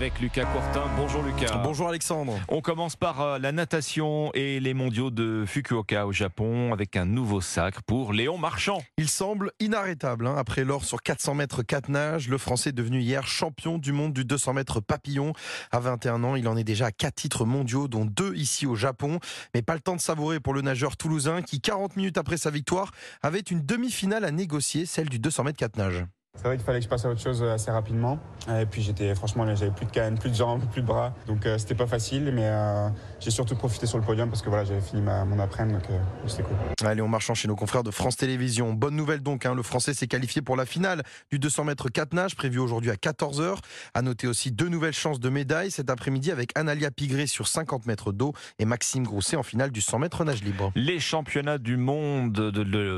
avec Lucas Courtin. Bonjour Lucas. Bonjour Alexandre. On commence par euh, la natation et les mondiaux de Fukuoka au Japon avec un nouveau sacre pour Léon Marchand. Il semble inarrêtable. Hein. Après l'or sur 400 mètres 4 nages, le Français est devenu hier champion du monde du 200 mètres papillon. À 21 ans, il en est déjà à 4 titres mondiaux, dont 2 ici au Japon. Mais pas le temps de savourer pour le nageur toulousain qui, 40 minutes après sa victoire, avait une demi-finale à négocier, celle du 200 mètres 4 nages. C'est vrai qu'il fallait que je passe à autre chose assez rapidement. Et puis j'étais franchement, j'avais plus de cannes, plus de jambes, plus de bras. Donc euh, c'était pas facile, mais euh, j'ai surtout profité sur le podium parce que voilà, j'avais fini mon après-midi, donc euh, c'était cool. Allez, on marchant chez nos confrères de France Télévisions. Bonne nouvelle donc, hein, le Français s'est qualifié pour la finale du 200 mètres 4 nages, prévue aujourd'hui à 14h. À noter aussi deux nouvelles chances de médaille cet après-midi avec Analia Pigré sur 50 mètres d'eau et Maxime Grousset en finale du 100 mètres nage libre. Les championnats du monde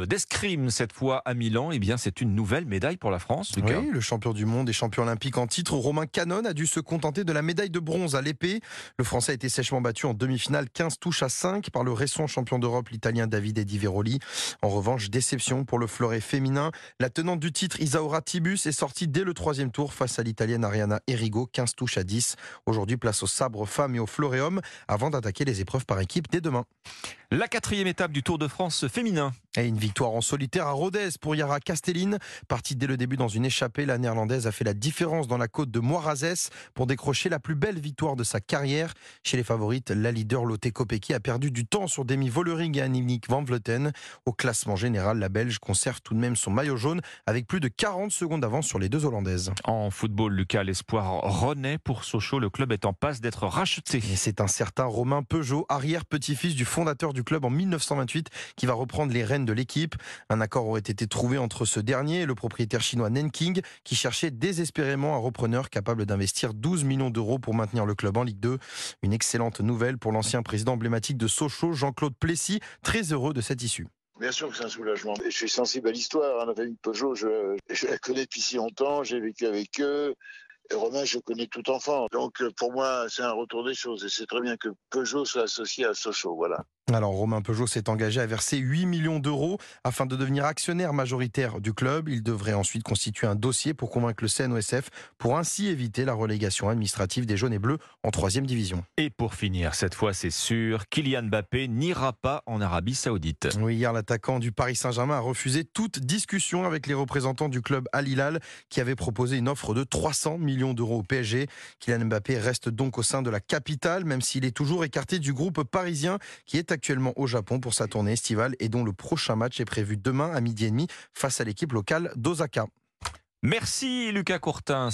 d'escrime cette fois à Milan, eh bien c'est une nouvelle médaille pour la France. Oui, le champion du monde et champion olympique en titre, Romain Canon, a dû se contenter de la médaille de bronze à l'épée. Le Français a été sèchement battu en demi-finale 15 touches à 5 par le récent champion d'Europe, l'Italien David Di Veroli. En revanche, déception pour le fleuret féminin. La tenante du titre, Isaura Tibus, est sortie dès le troisième tour face à l'Italienne Ariana Erigo, 15 touches à 10. Aujourd'hui, place au sabre femme et au fleuret homme avant d'attaquer les épreuves par équipe dès demain. La quatrième étape du Tour de France féminin. Et une victoire en solitaire à Rodez pour Yara Castelline. Partie dès le début dans une échappée, la néerlandaise a fait la différence dans la côte de Moirazès pour décrocher la plus belle victoire de sa carrière. Chez les favorites, la leader Lotte Kopecky a perdu du temps sur Demi Vollering et Annemiek van Vleuten. Au classement général, la Belge conserve tout de même son maillot jaune avec plus de 40 secondes d'avance sur les deux Hollandaises. En football, Lucas, l'espoir renaît pour Sochaux. Le club est en passe d'être racheté. Et c'est un certain Romain Peugeot, arrière-petit-fils du fondateur du club en 1928, qui va reprendre les rênes de l'équipe. Un accord aurait été trouvé entre ce dernier et le propriétaire chinois Nanking, qui cherchait désespérément un repreneur capable d'investir 12 millions d'euros pour maintenir le club en Ligue 2. Une excellente nouvelle pour l'ancien président emblématique de Sochaux, Jean-Claude Plessis, très heureux de cette issue. Bien sûr que c'est un soulagement. Je suis sensible à l'histoire. Hein, la famille Peugeot, je, la connais depuis si longtemps, j'ai vécu avec eux. Romain, je connais tout enfant. Donc pour moi, c'est un retour des choses. Et c'est très bien que Peugeot soit associé à Sochaux. Voilà. Alors Romain Peugeot s'est engagé à verser 8 millions d'euros afin de devenir actionnaire majoritaire du club. Il devrait ensuite constituer un dossier pour convaincre le CNOSF pour ainsi éviter la relégation administrative des jaunes et bleus en troisième division. Et pour finir, cette fois c'est sûr, Kylian Mbappé n'ira pas en Arabie Saoudite. Oui, hier l'attaquant du Paris Saint-Germain a refusé toute discussion avec les représentants du club Al Hilal qui avait proposé une offre de 300 millions d'euros au PSG. Kylian Mbappé reste donc au sein de la capitale même s'il est toujours écarté du groupe parisien qui est actuellement au Japon pour sa tournée estivale et dont le prochain match est prévu demain à midi et demi face à l'équipe locale d'Osaka. Merci Lucas Courtin.